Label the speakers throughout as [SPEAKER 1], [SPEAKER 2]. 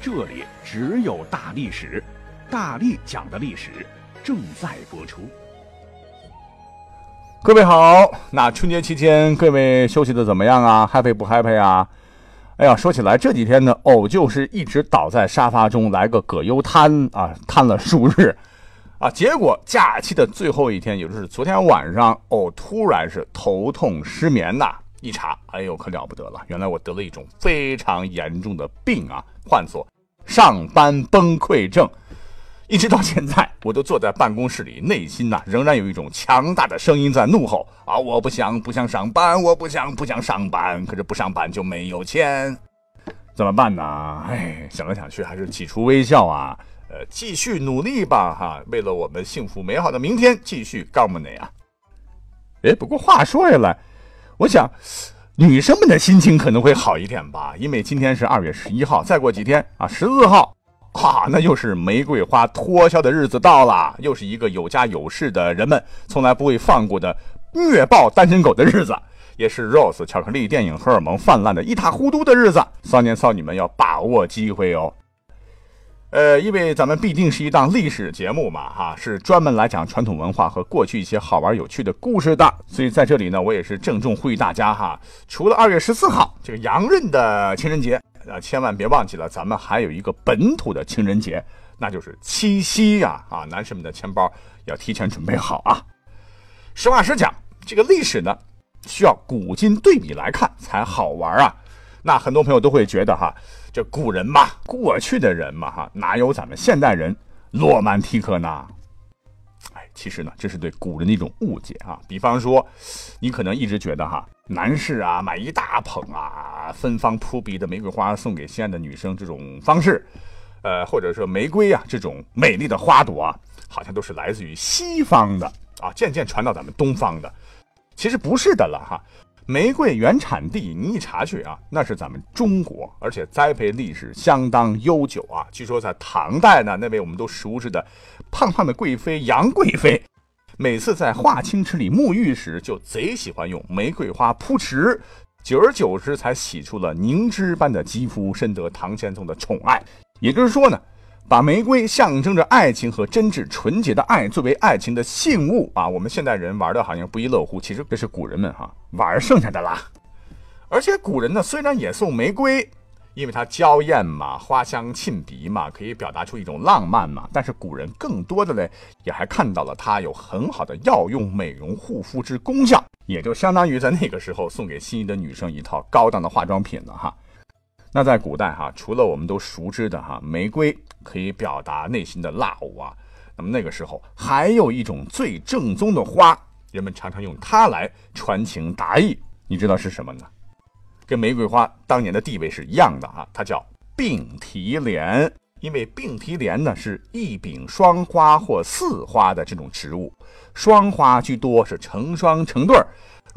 [SPEAKER 1] 这里只有大历史，大力讲的历史正在播出。
[SPEAKER 2] 各位好，那春节期间各位休息的怎么样啊？happy 不 happy 啊？哎呀，说起来这几天呢，哦，就是一直倒在沙发中来个葛优瘫啊，瘫了数日啊，结果假期的最后一天，也就是昨天晚上，哦，突然是头痛失眠呐。一查，哎呦，可了不得了！原来我得了一种非常严重的病啊，唤作上班崩溃症。一直到现在，我都坐在办公室里，内心呐仍然有一种强大的声音在怒吼啊！我不想不想上班，我不想不想上班，可是不上班就没有钱，怎么办呢？哎，想来想去还是挤出微笑啊，呃，继续努力吧哈！为了我们幸福美好的明天，继续干么呢呀？哎，不过话说回来。我想，女生们的心情可能会好一点吧，因为今天是二月十一号，再过几天啊，十四号，哈，那又是玫瑰花脱销的日子到了，又是一个有家有室的人们从来不会放过的虐爆单身狗的日子，也是 Rose 巧克力电影荷尔蒙泛滥的一塌糊涂的日子，少年少女们要把握机会哦。呃，因为咱们毕竟是一档历史节目嘛，哈，是专门来讲传统文化和过去一些好玩有趣的故事的，所以在这里呢，我也是郑重呼吁大家哈，除了二月十四号这个洋人的情人节啊，千万别忘记了，咱们还有一个本土的情人节，那就是七夕呀，啊，男士们的钱包要提前准备好啊。实话实讲，这个历史呢，需要古今对比来看才好玩啊。那很多朋友都会觉得哈。这古人嘛，过去的人嘛，哈，哪有咱们现代人罗曼蒂克呢？哎，其实呢，这是对古人的一种误解啊。比方说，你可能一直觉得哈，男士啊买一大捧啊，芬芳扑鼻的玫瑰花送给心爱的女生这种方式，呃，或者说玫瑰啊这种美丽的花朵啊，好像都是来自于西方的啊，渐渐传到咱们东方的。其实不是的了哈。玫瑰原产地，你一查去啊，那是咱们中国，而且栽培历史相当悠久啊。据说在唐代呢，那位我们都熟知的胖胖的贵妃杨贵妃，每次在华清池里沐浴时，就贼喜欢用玫瑰花扑池，久而久之才洗出了凝脂般的肌肤，深得唐玄宗的宠爱。也就是说呢。把玫瑰象征着爱情和真挚纯洁的爱作为爱情的信物啊，我们现代人玩的好像不亦乐乎，其实这是古人们哈玩剩下的啦。而且古人呢，虽然也送玫瑰，因为它娇艳嘛，花香沁鼻嘛，可以表达出一种浪漫嘛。但是古人更多的嘞，也还看到了它有很好的药用、美容、护肤之功效，也就相当于在那个时候送给心仪的女生一套高档的化妆品了哈。那在古代哈，除了我们都熟知的哈玫瑰可以表达内心的 love 啊，那么那个时候还有一种最正宗的花，人们常常用它来传情达意，你知道是什么呢？跟玫瑰花当年的地位是一样的啊，它叫并提莲，因为并提莲呢是一柄双花或四花的这种植物，双花居多，是成双成对儿。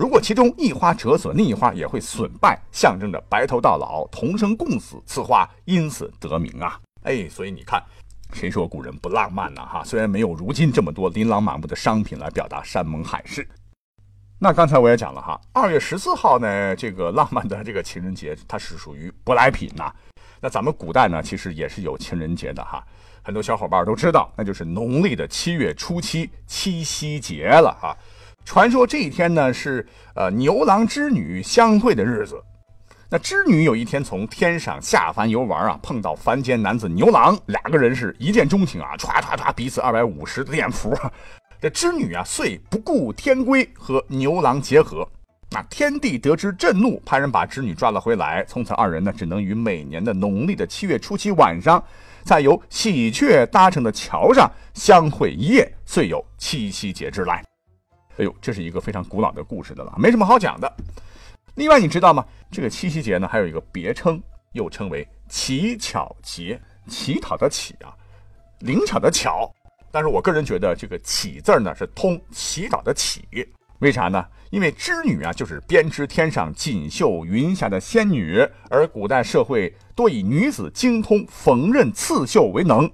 [SPEAKER 2] 如果其中一花折损，另一花也会损败，象征着白头到老、同生共死。此花因此得名啊！哎，所以你看，谁说古人不浪漫呢？哈，虽然没有如今这么多琳琅满目的商品来表达山盟海誓。那刚才我也讲了哈，二月十四号呢，这个浪漫的这个情人节，它是属于舶来品呐。那咱们古代呢，其实也是有情人节的哈，很多小伙伴都知道，那就是农历的七月初七，七夕节了哈。传说这一天呢是呃牛郎织女相会的日子。那织女有一天从天上下凡游玩啊，碰到凡间男子牛郎，两个人是一见钟情啊，歘歘歘，彼此二百五十恋符。这织女啊，遂不顾天规和牛郎结合。那天帝得知震怒，派人把织女抓了回来。从此二人呢，只能于每年的农历的七月初七晚上，在由喜鹊搭成的桥上相会一夜，遂有七夕节之来。哎呦，这是一个非常古老的故事的了，没什么好讲的。另外，你知道吗？这个七夕节呢，还有一个别称，又称为乞巧节。乞讨的乞啊，灵巧的巧，但是我个人觉得这个乞字呢是通祈祷的乞，为啥呢？因为织女啊就是编织天上锦绣云霞的仙女，而古代社会多以女子精通缝纫刺绣为能，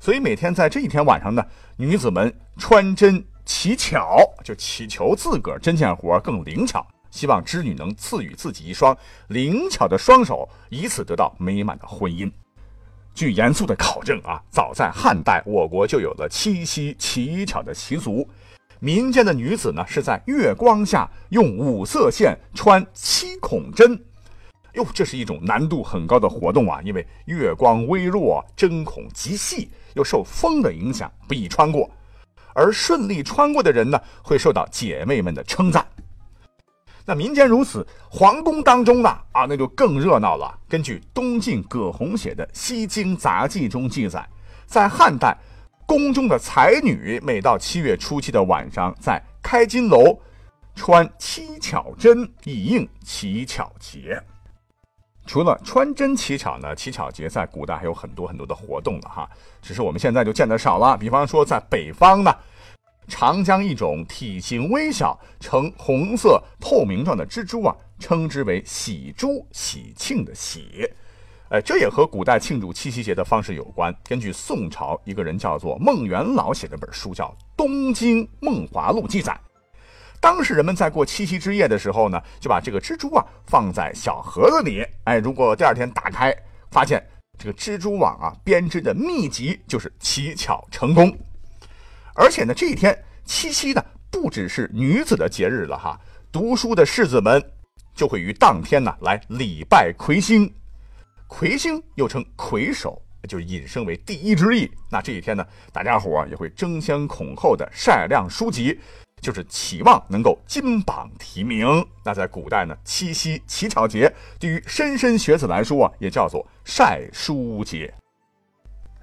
[SPEAKER 2] 所以每天在这一天晚上呢，女子们穿针乞巧，就祈求自个儿针线活更灵巧，希望织女能赐予自己一双灵巧的双手，以此得到美满的婚姻。据严肃的考证啊，早在汉代，我国就有了七夕乞巧的习俗。民间的女子呢，是在月光下用五色线穿七孔针。哟，这是一种难度很高的活动啊，因为月光微弱，针孔极细，又受风的影响，不易穿过。而顺利穿过的人呢，会受到姐妹们的称赞。那民间如此，皇宫当中呢啊，那就更热闹了。根据东晋葛洪写的《西京杂记》中记载，在汉代，宫中的才女每到七月初七的晚上，在开金楼穿七巧针以应乞巧节。除了穿针乞巧呢，乞巧节在古代还有很多很多的活动了哈，只是我们现在就见得少了。比方说，在北方呢。常将一种体型微小、呈红色透明状的蜘蛛啊，称之为喜珠，喜庆的喜。哎，这也和古代庆祝七夕节的方式有关。根据宋朝一个人叫做孟元老写的本书叫《东京梦华录》记载，当时人们在过七夕之夜的时候呢，就把这个蜘蛛啊放在小盒子里。哎，如果第二天打开，发现这个蜘蛛网啊编织的密集，就是乞巧成功。而且呢，这一天七夕呢，不只是女子的节日了哈。读书的士子们就会于当天呢来礼拜魁星，魁星又称魁首，就引申为第一之意。那这一天呢，大家伙也会争先恐后的晒亮书籍，就是期望能够金榜题名。那在古代呢，七夕乞巧节对于莘莘学子来说啊，也叫做晒书节。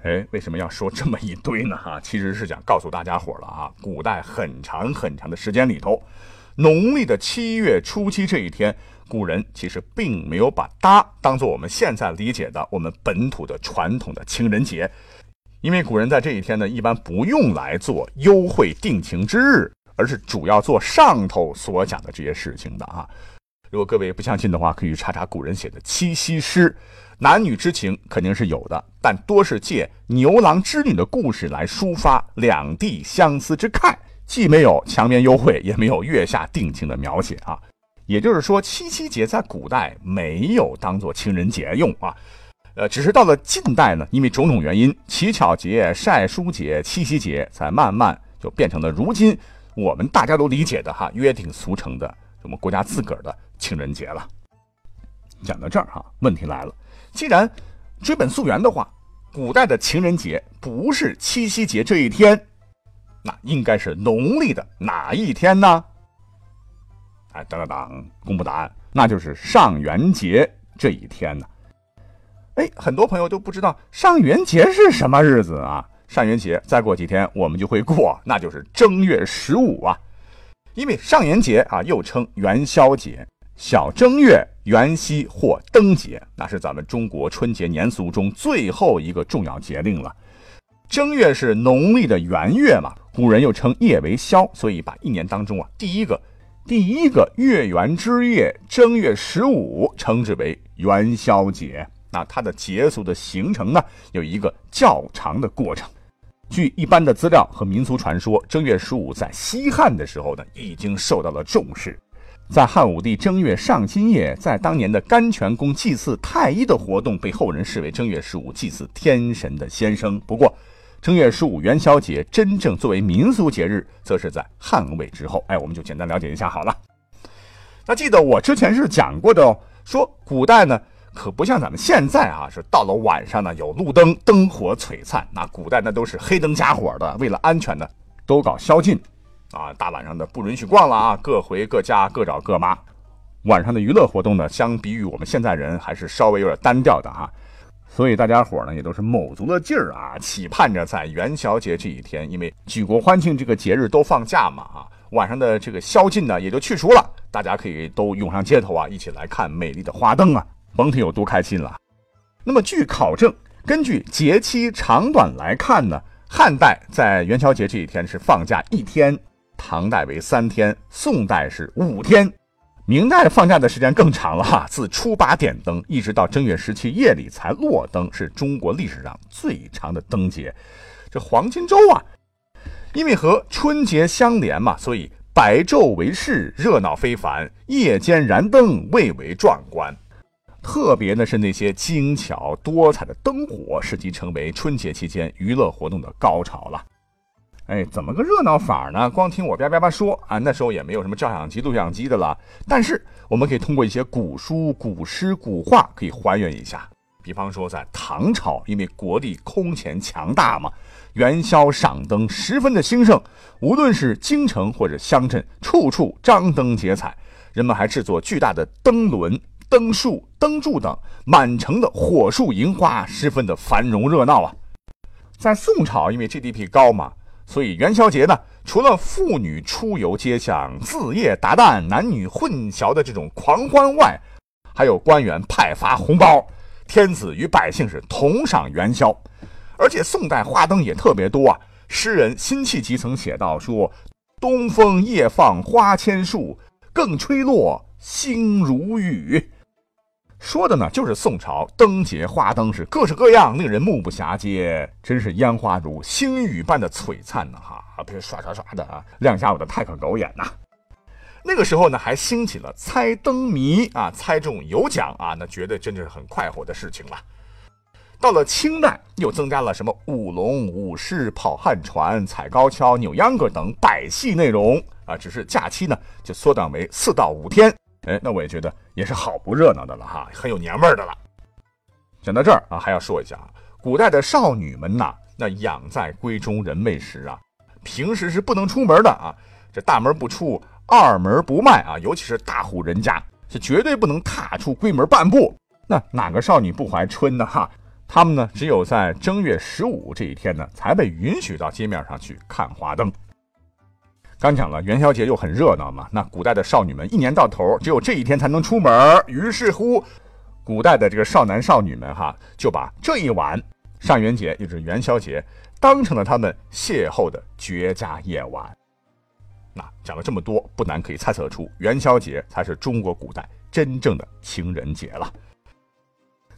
[SPEAKER 2] 哎，为什么要说这么一堆呢？哈，其实是想告诉大家伙了啊。古代很长很长的时间里头，农历的七月初七这一天，古人其实并没有把它当做我们现在理解的我们本土的传统的情人节，因为古人在这一天呢，一般不用来做幽会定情之日，而是主要做上头所讲的这些事情的啊。如果各位不相信的话，可以查查古人写的七夕诗。男女之情肯定是有的，但多是借牛郎织女的故事来抒发两地相思之慨，既没有墙边幽会，也没有月下定情的描写啊。也就是说，七夕节在古代没有当做情人节用啊，呃，只是到了近代呢，因为种种原因，乞巧节、晒书节、七夕节才慢慢就变成了如今我们大家都理解的哈约定俗成的我们国家自个儿的情人节了。讲到这儿哈，问题来了。既然追本溯源的话，古代的情人节不是七夕节这一天，那应该是农历的哪一天呢？哎，当当当，公布答案，那就是上元节这一天呢。哎，很多朋友都不知道上元节是什么日子啊？上元节再过几天我们就会过，那就是正月十五啊。因为上元节啊，又称元宵节。小正月、元夕或灯节，那是咱们中国春节年俗中最后一个重要节令了。正月是农历的元月嘛，古人又称夜为宵，所以把一年当中啊第一个第一个月圆之夜正月十五称之为元宵节。那它的节俗的形成呢，有一个较长的过程。据一般的资料和民俗传说，正月十五在西汉的时候呢，已经受到了重视。在汉武帝正月上新夜，在当年的甘泉宫祭祀太医的活动，被后人视为正月十五祭祀天神的先声。不过，正月十五元宵节真正作为民俗节日，则是在汉魏之后。哎，我们就简单了解一下好了。那记得我之前是讲过的哦，说古代呢可不像咱们现在啊，是到了晚上呢有路灯，灯火璀璨。那古代那都是黑灯瞎火的，为了安全呢，都搞宵禁。啊，大晚上的不允许逛了啊，各回各家，各找各妈。晚上的娱乐活动呢，相比于我们现在人还是稍微有点单调的哈。所以大家伙呢也都是卯足了劲儿啊，期盼着在元宵节这一天，因为举国欢庆这个节日都放假嘛啊，晚上的这个宵禁呢也就去除了，大家可以都涌上街头啊，一起来看美丽的花灯啊，甭提有多开心了。那么据考证，根据节期长短来看呢，汉代在元宵节这一天是放假一天，唐代为三天，宋代是五天，明代放假的时间更长了哈，自初八点灯一直到正月十七夜里才落灯，是中国历史上最长的灯节。这黄金周啊，因为和春节相连嘛，所以白昼为市，热闹非凡；夜间燃灯，蔚为壮观。特别的是那些精巧多彩的灯火，使其成为春节期间娱乐活动的高潮了。哎，怎么个热闹法呢？光听我叭叭叭说啊，那时候也没有什么照相机、录像机的了。但是我们可以通过一些古书、古诗、古画，可以还原一下。比方说，在唐朝，因为国力空前强大嘛，元宵赏灯十分的兴盛，无论是京城或者乡镇，处处张灯结彩，人们还制作巨大的灯轮。灯树、灯柱等，满城的火树银花，十分的繁荣热闹啊。在宋朝，因为 GDP 高嘛，所以元宵节呢，除了妇女出游街巷、自夜达旦、男女混淆的这种狂欢外，还有官员派发红包，天子与百姓是同赏元宵。而且宋代花灯也特别多啊。诗人辛弃疾曾写道说：“东风夜放花千树，更吹落星如雨。”说的呢，就是宋朝灯节花灯是各式各样，令人目不暇接，真是烟花如星雨般的璀璨呢！哈，别刷刷刷的啊，亮瞎我的太可狗眼呐！那个时候呢，还兴起了猜灯谜啊，猜中有奖啊，那绝对真的是很快活的事情了。到了清代，又增加了什么舞龙、舞狮、跑旱船、踩高跷、扭秧歌等百戏内容啊，只是假期呢就缩短为四到五天。哎，那我也觉得也是好不热闹的了哈，很有年味儿的了。讲到这儿啊，还要说一下啊，古代的少女们呐，那养在闺中人未识啊，平时是不能出门的啊，这大门不出，二门不迈啊，尤其是大户人家是绝对不能踏出闺门半步。那哪个少女不怀春呢？哈，她们呢，只有在正月十五这一天呢，才被允许到街面上去看花灯。刚讲了元宵节又很热闹嘛，那古代的少女们一年到头只有这一天才能出门，于是乎，古代的这个少男少女们哈就把这一晚上元节，也就是元宵节，当成了他们邂逅的绝佳夜晚。那讲了这么多，不难可以猜测出元宵节才是中国古代真正的情人节了。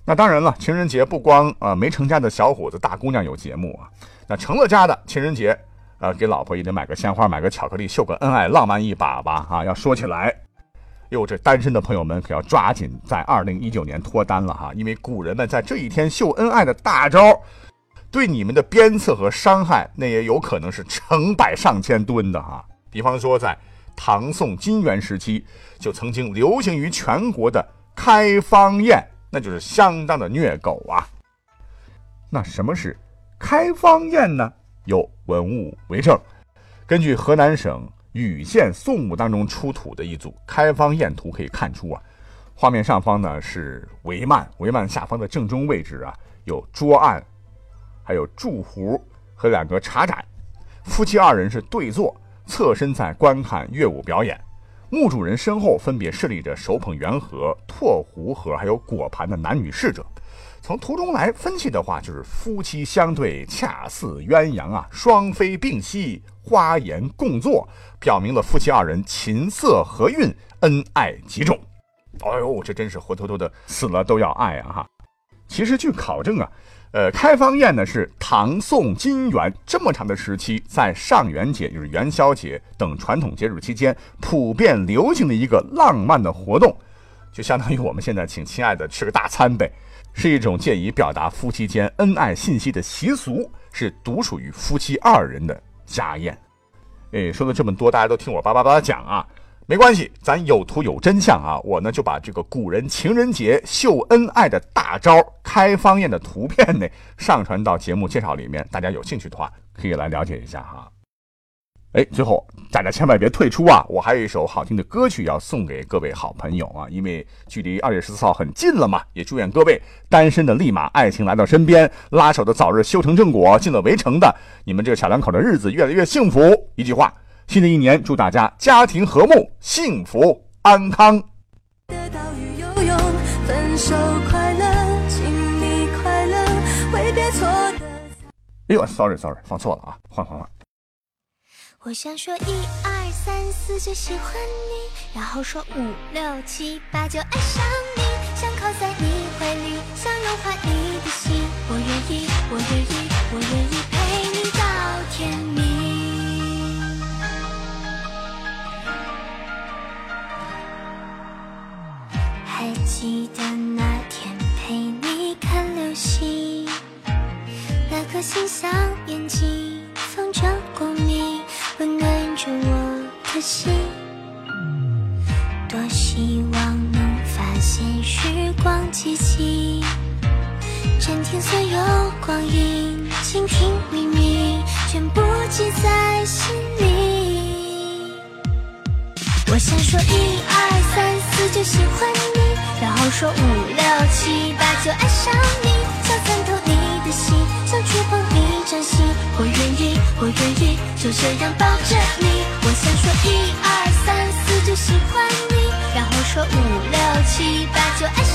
[SPEAKER 2] 那当然了，情人节不光啊没成家的小伙子大姑娘有节目啊，那成了家的情人节。呃，给老婆也得买个鲜花，买个巧克力，秀个恩爱，浪漫一把吧！啊，要说起来，哟，这单身的朋友们可要抓紧在二零一九年脱单了哈，因为古人们在这一天秀恩爱的大招，对你们的鞭策和伤害，那也有可能是成百上千吨的哈。比方说，在唐宋金元时期，就曾经流行于全国的开方宴，那就是相当的虐狗啊。那什么是开方宴呢？有文物为证，根据河南省禹县宋墓当中出土的一组开方宴图可以看出啊，画面上方呢是帷幔，帷幔下方的正中位置啊有桌案，还有祝壶和两个茶盏，夫妻二人是对坐，侧身在观看乐舞表演，墓主人身后分别侍立着手捧圆盒、唾壶盒还有果盘的男女侍者。从图中来分析的话，就是夫妻相对，恰似鸳鸯啊，双飞并吸，花颜共坐，表明了夫妻二人琴瑟和韵，恩爱极重。哎呦，这真是活脱脱的死了都要爱啊！哈，其实据考证啊，呃，开方宴呢是唐宋金元这么长的时期，在上元节，就是元宵节等传统节日期间，普遍流行的一个浪漫的活动，就相当于我们现在请亲爱的吃个大餐呗。是一种借以表达夫妻间恩爱信息的习俗，是独属于夫妻二人的家宴。哎，说了这么多，大家都听我叭叭叭讲啊，没关系，咱有图有真相啊。我呢就把这个古人情人节秀恩爱的大招开方宴的图片呢上传到节目介绍里面，大家有兴趣的话可以来了解一下哈。哎，最后大家千万别退出啊！我还有一首好听的歌曲要送给各位好朋友啊，因为距离二月十四号很近了嘛，也祝愿各位单身的立马爱情来到身边，拉手的早日修成正果，进了围城的你们这个小两口的日子越来越幸福。一句话，新的一年祝大家家庭和睦、幸福安康。
[SPEAKER 3] 得到与游泳，分手快乐，请你快乐。
[SPEAKER 2] 哎呦，sorry sorry，放错了啊，换换换。
[SPEAKER 3] 我想说一二三四就喜欢你，然后说五六七八就爱上你，想靠在你怀里，想融化你的心。我愿意，我愿意，我愿意陪你到天明。还记得那天陪你看流星，那颗星像心，多希望能发现时光机器，暂停所有光阴，倾听秘密，全部记在心里。我想说一二三四就喜欢你，然后说五六七八就爱上你，想参透你的心，想触碰你掌心。我愿意，我愿意，就这样抱七八就爱上